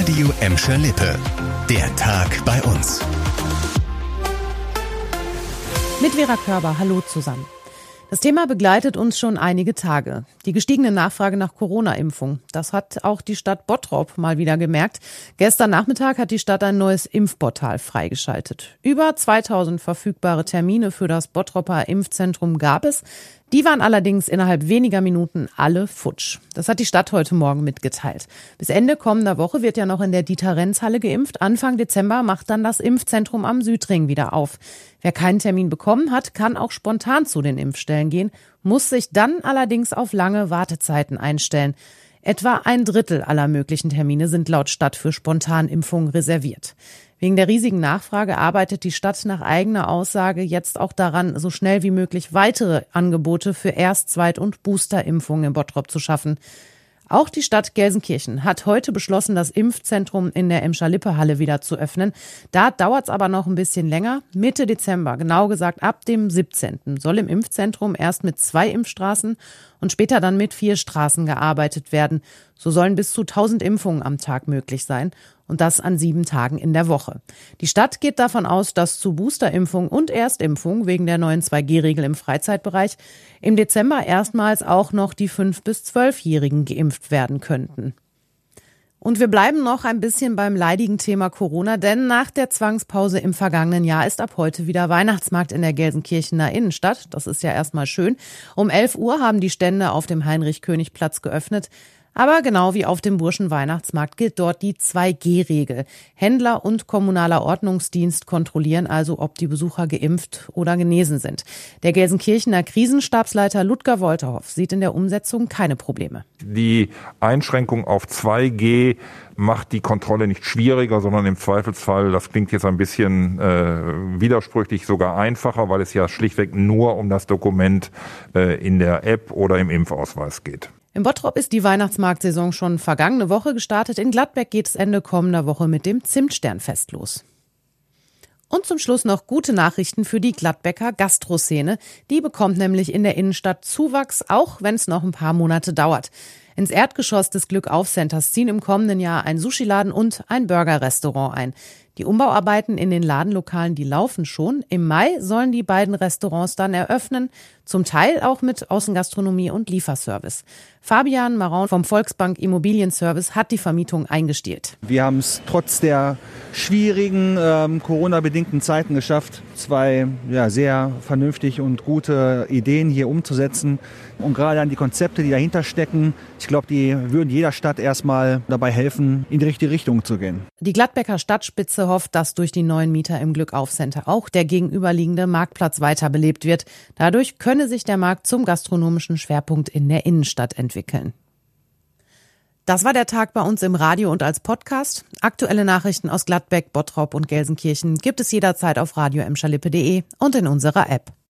Radio Emscher Lippe. Der Tag bei uns. Mit Vera Körber, hallo zusammen. Das Thema begleitet uns schon einige Tage. Die gestiegene Nachfrage nach Corona-Impfung. Das hat auch die Stadt Bottrop mal wieder gemerkt. Gestern Nachmittag hat die Stadt ein neues Impfportal freigeschaltet. Über 2000 verfügbare Termine für das Bottropper Impfzentrum gab es. Die waren allerdings innerhalb weniger Minuten alle futsch. Das hat die Stadt heute Morgen mitgeteilt. Bis Ende kommender Woche wird ja noch in der Dieter-Renz-Halle geimpft. Anfang Dezember macht dann das Impfzentrum am Südring wieder auf. Wer keinen Termin bekommen hat, kann auch spontan zu den Impfstellen gehen, muss sich dann allerdings auf lange Wartezeiten einstellen. Etwa ein Drittel aller möglichen Termine sind laut Stadt für Spontanimpfungen reserviert. Wegen der riesigen Nachfrage arbeitet die Stadt nach eigener Aussage jetzt auch daran, so schnell wie möglich weitere Angebote für Erst-, Zweit- und Boosterimpfungen in Bottrop zu schaffen. Auch die Stadt Gelsenkirchen hat heute beschlossen, das Impfzentrum in der Emscher-Lippe-Halle wieder zu öffnen. Da dauert es aber noch ein bisschen länger. Mitte Dezember, genau gesagt ab dem 17. soll im Impfzentrum erst mit zwei Impfstraßen und später dann mit vier Straßen gearbeitet werden. So sollen bis zu 1000 Impfungen am Tag möglich sein und das an sieben Tagen in der Woche. Die Stadt geht davon aus, dass zu Boosterimpfung und Erstimpfung wegen der neuen 2G-Regel im Freizeitbereich im Dezember erstmals auch noch die 5- bis 12-Jährigen geimpft werden könnten. Und wir bleiben noch ein bisschen beim leidigen Thema Corona, denn nach der Zwangspause im vergangenen Jahr ist ab heute wieder Weihnachtsmarkt in der Gelsenkirchener Innenstadt. Das ist ja erstmal schön. Um 11 Uhr haben die Stände auf dem Heinrich-König-Platz geöffnet. Aber genau wie auf dem Burschenweihnachtsmarkt gilt dort die 2G-Regel. Händler und kommunaler Ordnungsdienst kontrollieren also, ob die Besucher geimpft oder genesen sind. Der Gelsenkirchener Krisenstabsleiter Ludger Wolterhoff sieht in der Umsetzung keine Probleme. Die Einschränkung auf 2G macht die Kontrolle nicht schwieriger, sondern im Zweifelsfall, das klingt jetzt ein bisschen äh, widersprüchlich, sogar einfacher, weil es ja schlichtweg nur um das Dokument äh, in der App oder im Impfausweis geht. In Bottrop ist die Weihnachtsmarktsaison schon vergangene Woche gestartet. In Gladbeck geht es Ende kommender Woche mit dem Zimtsternfest los. Und zum Schluss noch gute Nachrichten für die Gladbecker Gastroszene. Die bekommt nämlich in der Innenstadt Zuwachs, auch wenn es noch ein paar Monate dauert. Ins Erdgeschoss des Glückauf-Centers ziehen im kommenden Jahr ein Sushiladen und ein Burgerrestaurant ein. Die Umbauarbeiten in den Ladenlokalen, die laufen schon. Im Mai sollen die beiden Restaurants dann eröffnen, zum Teil auch mit Außengastronomie und Lieferservice. Fabian Maron vom Volksbank Immobilienservice hat die Vermietung eingestielt. Wir haben es trotz der schwierigen ähm, Corona-bedingten Zeiten geschafft, zwei ja, sehr vernünftig und gute Ideen hier umzusetzen. Und gerade an die Konzepte, die dahinter stecken, ich glaube, die würden jeder Stadt erstmal dabei helfen, in die richtige Richtung zu gehen. Die Gladbecker Stadtspitze hofft, dass durch die neuen Mieter im Glückauf-Center auch der gegenüberliegende Marktplatz weiter belebt wird. Dadurch könne sich der Markt zum gastronomischen Schwerpunkt in der Innenstadt entwickeln. Das war der Tag bei uns im Radio und als Podcast. Aktuelle Nachrichten aus Gladbeck, Bottrop und Gelsenkirchen gibt es jederzeit auf radio und in unserer App.